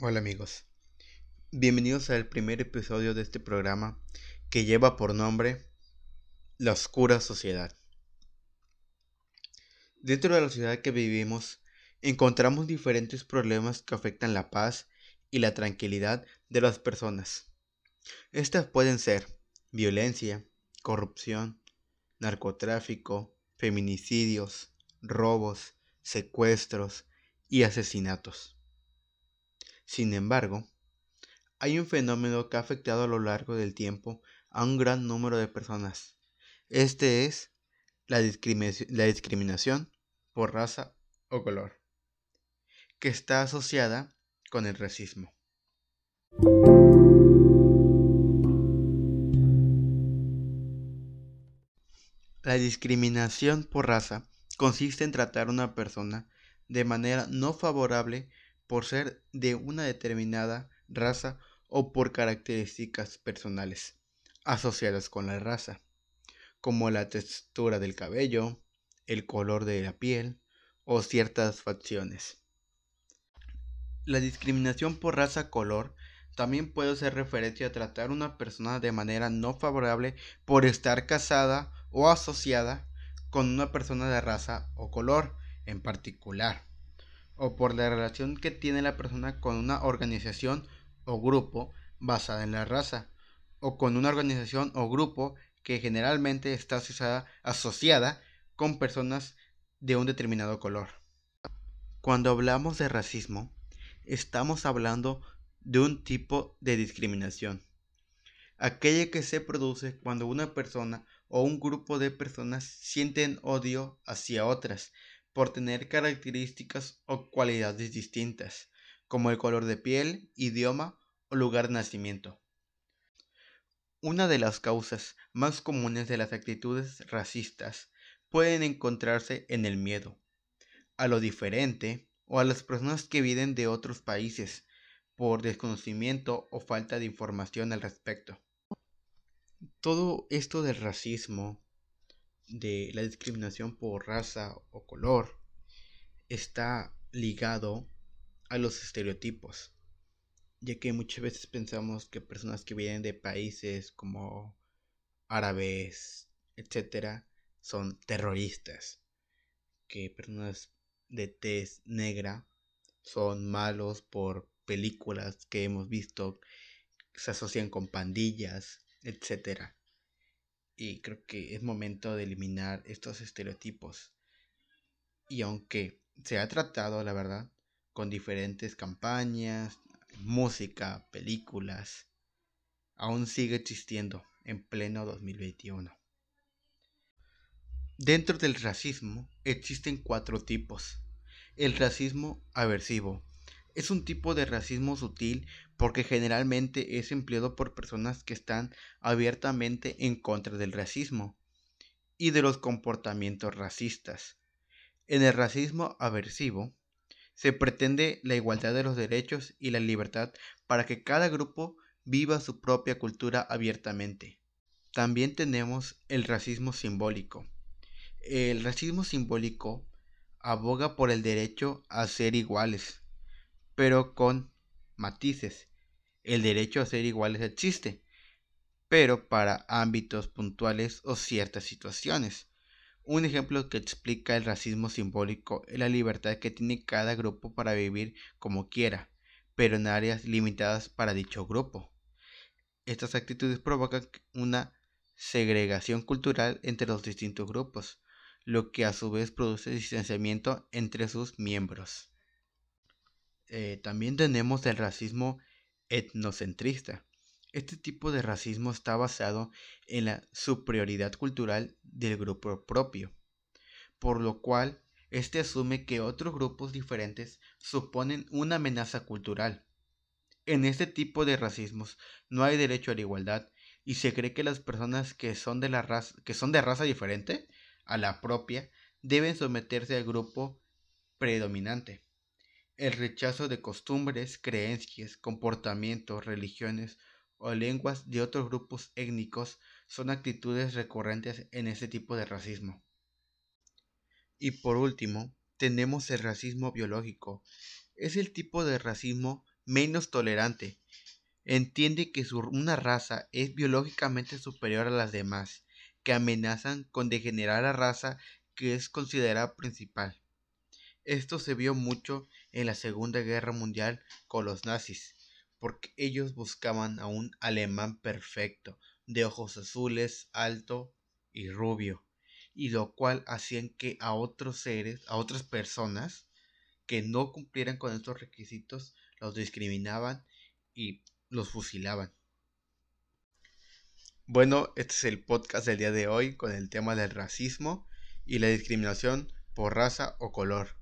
Hola amigos, bienvenidos al primer episodio de este programa que lleva por nombre La Oscura Sociedad. Dentro de la sociedad que vivimos encontramos diferentes problemas que afectan la paz y la tranquilidad de las personas. Estas pueden ser violencia, corrupción, narcotráfico, feminicidios, robos, secuestros y asesinatos. Sin embargo, hay un fenómeno que ha afectado a lo largo del tiempo a un gran número de personas. Este es la, discriminación por raza o color, que está asociada con el racismo. La discriminación por raza consiste en tratar a una persona de manera no favorable por ser de una determinada raza o por características personales asociadas con la raza, como la textura del cabello, el color de la piel o ciertas facciones. La discriminación por raza color también puede ser referencia a tratar a una persona de manera no favorable por estar casada o asociada con una persona de raza o color en particular o por la relación que tiene la persona con una organización o grupo basada en la raza, o con una organización o grupo que generalmente está asociada, con personas de un determinado color. Cuando hablamos de racismo, estamos hablando de un tipo de discriminación, aquella que se produce cuando una persona o un grupo de personas sienten odio hacia otras por tener características o cualidades distintas, como el color de piel, idioma o lugar de nacimiento. Una de las causas más comunes de las actitudes racistas pueden encontrarse en el miedo, a lo diferente o a las personas que viven de otros países por desconocimiento o falta de información al respecto. Todo esto del racismo de la discriminación por raza o color está ligado a los estereotipos, ya que muchas veces pensamos que personas que vienen de países como árabes, etcétera, son terroristas, que personas de tez negra son malos por películas que hemos visto, se asocian con pandillas, etcétera y creo que es momento de eliminar estos estereotipos. Y aunque se ha tratado, la verdad, con diferentes campañas, música, películas, aún sigue existiendo en pleno 2021. Dentro del racismo existen cuatro tipos. El racismo aversivo, es un tipo de racismo sutil porque generalmente es empleado por personas que están abiertamente en contra del racismo y de los comportamientos racistas. En el racismo aversivo se pretende la igualdad de los derechos y la libertad para que cada grupo viva su propia cultura abiertamente. También tenemos el racismo simbólico. El racismo simbólico aboga por el derecho a ser iguales, pero con matices. El derecho a ser iguales existe, pero para ámbitos puntuales o ciertas situaciones. Un ejemplo que explica el racismo simbólico es la libertad que tiene cada grupo para vivir como quiera, pero en áreas limitadas para dicho grupo. Estas actitudes provocan una segregación cultural entre los distintos grupos, lo que a su vez produce distanciamiento entre sus miembros. Eh, también tenemos el racismo etnocentrista. Este tipo de racismo está basado en la superioridad cultural del grupo propio, por lo cual este asume que otros grupos diferentes suponen una amenaza cultural. En este tipo de racismos no hay derecho a la igualdad y se cree que las personas que son de la raza que son de raza diferente a la propia deben someterse al grupo predominante. El rechazo de costumbres, creencias, comportamientos, religiones o lenguas de otros grupos étnicos son actitudes recurrentes en este tipo de racismo. Y por último, tenemos el racismo biológico. Es el tipo de racismo menos tolerante. Entiende que una raza es biológicamente superior a las demás, que amenazan con degenerar la raza que es considerada principal. Esto se vio mucho en la Segunda Guerra Mundial con los nazis, porque ellos buscaban a un alemán perfecto, de ojos azules, alto y rubio, y lo cual hacían que a otros seres, a otras personas que no cumplieran con estos requisitos, los discriminaban y los fusilaban. Bueno, este es el podcast del día de hoy con el tema del racismo y la discriminación por raza o color.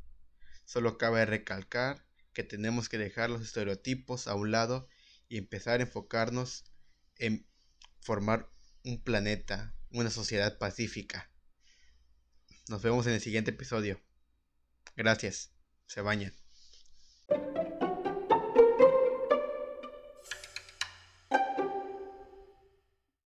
Solo cabe recalcar que tenemos que dejar los estereotipos a un lado y empezar a enfocarnos en formar un planeta, una sociedad pacífica. Nos vemos en el siguiente episodio. Gracias. Se bañan.